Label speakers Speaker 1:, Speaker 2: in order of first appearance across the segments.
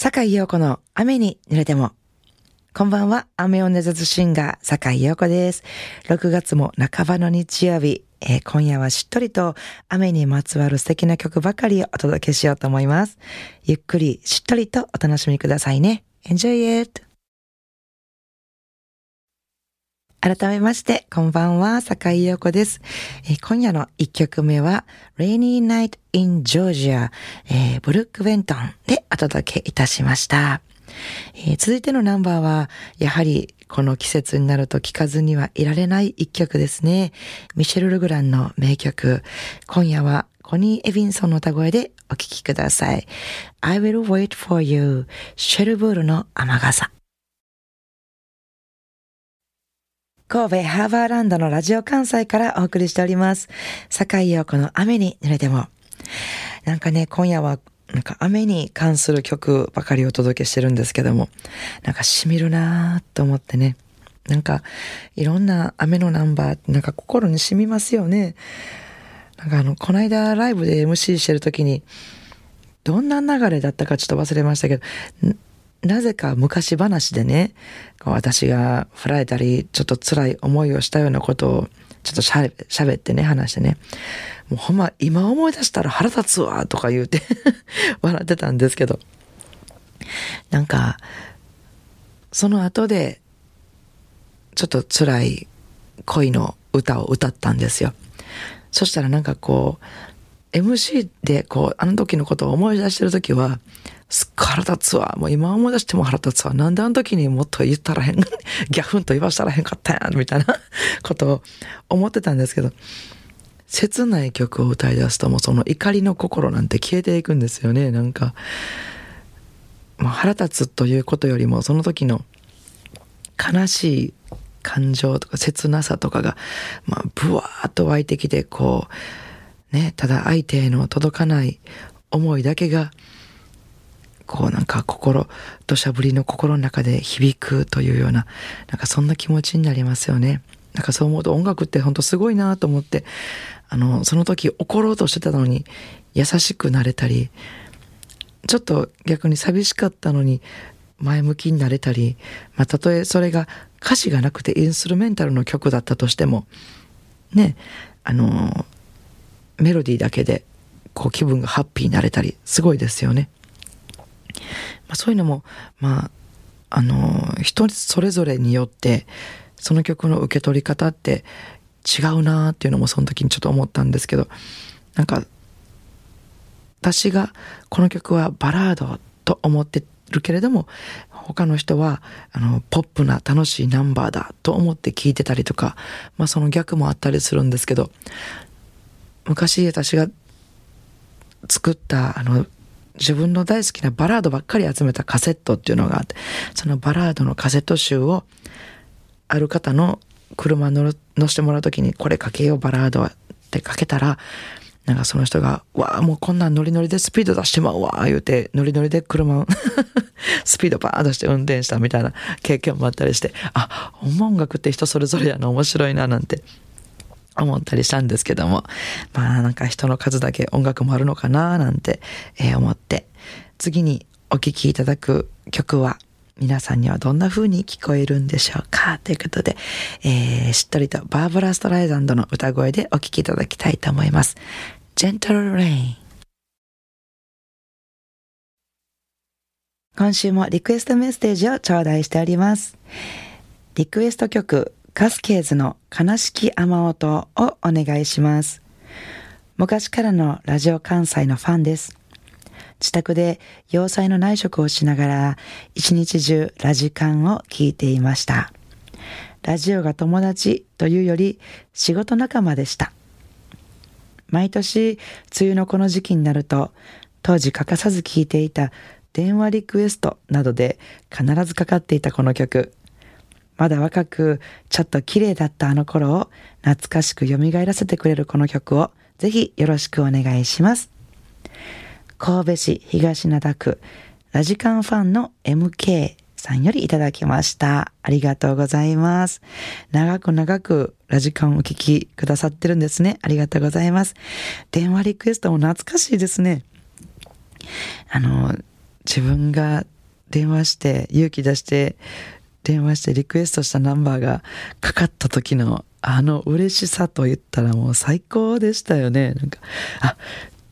Speaker 1: 坂井陽子の雨に濡れても。こんばんは、雨を根絶シンガー、坂井陽子です。6月も半ばの日曜日、えー、今夜はしっとりと雨にまつわる素敵な曲ばかりをお届けしようと思います。ゆっくりしっとりとお楽しみくださいね。Enjoy it! 改めまして、こんばんは、坂井陽子です。えー、今夜の一曲目は、Rainy Night in Georgia、えー、ブルック・ベントンでお届けいたしました。えー、続いてのナンバーは、やはりこの季節になると聴かずにはいられない一曲ですね。ミシェル・ルグランの名曲。今夜はコニー・エビンソンの歌声でお聴きください。I will wait for you シェルブールの雨傘。神戸ハーバーランドのラジオ関西からお送りしております。坂井陽子の雨に濡れても。なんかね、今夜はなんか雨に関する曲ばかりお届けしてるんですけども、なんか染みるなーと思ってね。なんかいろんな雨のナンバーってなんか心に染みますよね。なんかあの、この間ライブで MC してる時に、どんな流れだったかちょっと忘れましたけど、なぜか昔話でね、私が振られたり、ちょっと辛い思いをしたようなことを、ちょっとしゃべってね、話してね。もうほんま、今思い出したら腹立つわ、とか言うて 笑ってたんですけど。なんか、その後で、ちょっと辛い恋の歌を歌ったんですよ。そしたらなんかこう、MC でこう、あの時のことを思い出してる時は、腹立つわ。もう今思い出しても腹立つわ。なんであの時にもっと言ったらへん、ギャフンと言わしたらへんかったやん、みたいなことを思ってたんですけど、切ない曲を歌い出すともうその怒りの心なんて消えていくんですよね、なんか。まあ、腹立つということよりもその時の悲しい感情とか切なさとかが、まあ、ブワーッと湧いてきて、こう、ね、ただ相手への届かない思いだけがこうなんか心、土砂降りの心の中で響くというような、なんかそんな気持ちになりますよね。なんかそう思うと音楽って本当すごいなと思って、あの、その時怒ろうとしてたのに優しくなれたり、ちょっと逆に寂しかったのに前向きになれたり、まあ、たとえそれが歌詞がなくてインストゥルメンタルの曲だったとしても、ね、あの、メロディーだけでこう気分がハッピーになれたり、すごいですよね。まあ、そういうのも、まあ、あの、人それぞれによって、その曲の受け取り方って違うなっていうのもその時にちょっと思ったんですけど、なんか、私がこの曲はバラードと思ってるけれども、他の人は、あの、ポップな楽しいナンバーだと思って聴いてたりとか、まあその逆もあったりするんですけど、昔私が作ったあの自分の大好きなバラードばっかり集めたカセットっていうのがあって、そのバラードのカセット集を、ある方の車乗乗せてもらうときに、これかけようバラードってかけたら、なんかその人が、わあ、もうこんなんノリノリでスピード出してまうわ、言うて、ノリノリで車を スピードバーン出して運転したみたいな経験もあったりして、あ、音楽って人それぞれやな、面白いな、なんて思ったりしたんですけども、まあなんか人の数だけ音楽もあるのかななんて、えー、思って、次にお聴きいただく曲は皆さんにはどんな風に聞こえるんでしょうか？ということで、えー、しっとりとバーバラ・ストライザンドの歌声でお聴きいただきたいと思います。Gentle Rain 今週もリクエストメッセージを頂戴しております。リクエスト曲カスケーズの悲しき雨音をお願いします。昔からのラジオ関西のファンです。自宅で洋裁の内職をしながら一日中ラジカンを聞いていました。ラジオが友達というより仕事仲間でした。毎年梅雨のこの時期になると当時欠かさず聞いていた電話リクエストなどで必ずかかっていたこの曲。まだ若く、ちょっと綺麗だったあの頃を懐かしく蘇らせてくれるこの曲をぜひよろしくお願いします。神戸市東灘区ラジカンファンの MK さんよりいただきました。ありがとうございます。長く長くラジカンをお聞きくださってるんですね。ありがとうございます。電話リクエストも懐かしいですね。あの、自分が電話して勇気出して電話してリクエストしたナンバーがかかった時のあの嬉しさと言ったらもう最高でしたよね。なんか、あ、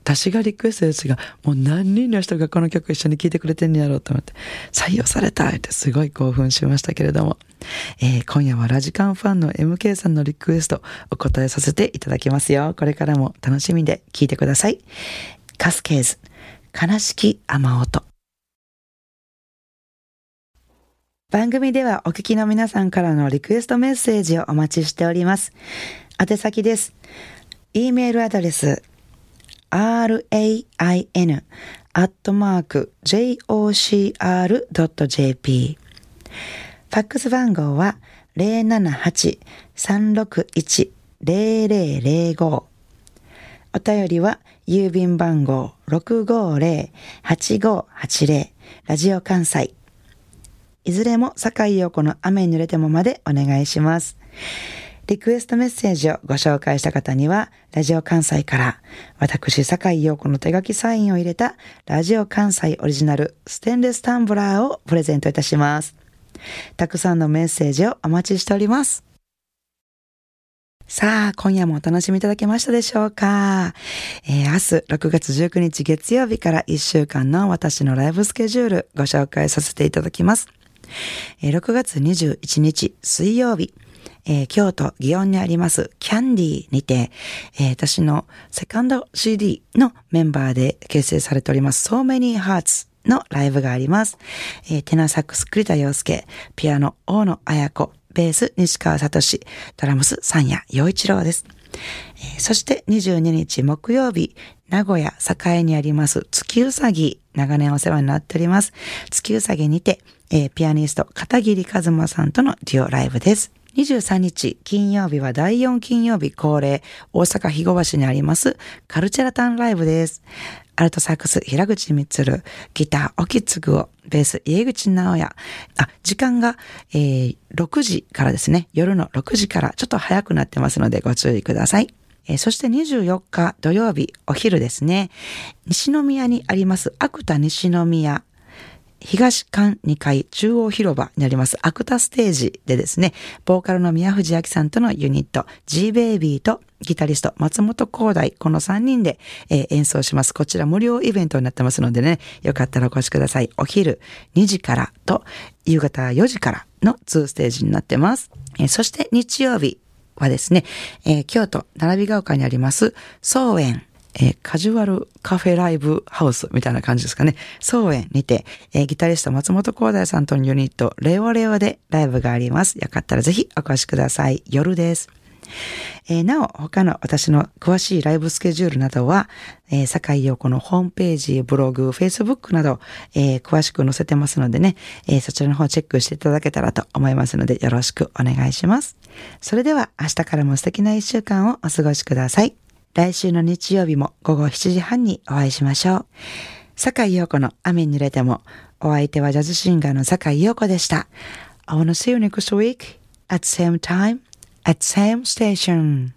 Speaker 1: 私がリクエストですが、もう何人の人がこの曲一緒に聴いてくれてんやろうと思って、採用されたってすごい興奮しましたけれども、えー、今夜はラジカンファンの MK さんのリクエストお答えさせていただきますよ。これからも楽しみで聴いてください。カスケーズ、悲しき雨音。番組ではお聞きの皆さんからのリクエストメッセージをお待ちしております。宛先です。e メールアドレス rain アットマーク jocr.jp ファックス番号は078-361-0005お便りは郵便番号650-8580ラジオ関西いずれも坂井陽子の雨に濡れてもまでお願いします。リクエストメッセージをご紹介した方には、ラジオ関西から、私、坂井陽子の手書きサインを入れた、ラジオ関西オリジナルステンレスタンブラーをプレゼントいたします。たくさんのメッセージをお待ちしております。さあ、今夜もお楽しみいただけましたでしょうか、えー、明日6月19日月曜日から1週間の私のライブスケジュールご紹介させていただきます。6月21日水曜日、えー、京都祇園にありますキャンディーにて、えー、私のセカンド CD のメンバーで結成されております So Many Hearts のライブがあります。えー、テナーサックス栗田洋介、ピアノ大野彩子、ベース西川聡、ドラムス三谷洋一郎です。そして22日木曜日、名古屋栄にあります月うさぎ、長年お世話になっております。月うさぎにて、えー、ピアニスト片桐和馬さんとのデュオライブです。23日金曜日は第4金曜日恒例大阪日後橋にありますカルチャラタンライブです。アルトサックス平口光、ギター沖継を、ベース家口直也。あ、時間が、えー、6時からですね。夜の6時からちょっと早くなってますのでご注意ください。えー、そして24日土曜日お昼ですね。西宮にあります芥田西宮東館2階中央広場にありますアクタステージでですね、ボーカルの宮藤明さんとのユニット G ベイビーとギタリスト松本光大、この3人で、えー、演奏します。こちら無料イベントになってますのでね、よかったらお越しください。お昼2時からと夕方4時からの2ステージになってます。えー、そして日曜日はですね、えー、京都並びが丘にあります総園えー、カジュアルカフェライブハウスみたいな感じですかね。総園にて、えー、ギタリスト松本光大さんとのユニット、レオレオでライブがあります。よかったらぜひお越しください。夜です。えー、なお、他の私の詳しいライブスケジュールなどは、えー、坂井陽子のホームページ、ブログ、フェイスブックなど、えー、詳しく載せてますのでね、えー、そちらの方チェックしていただけたらと思いますので、よろしくお願いします。それでは、明日からも素敵な一週間をお過ごしください。来週の日曜日も午後7時半にお会いしましょう。坂井陽子の雨に濡れても、お相手はジャズシンガーの坂井陽子でした。I wanna see you next week at same time at same station.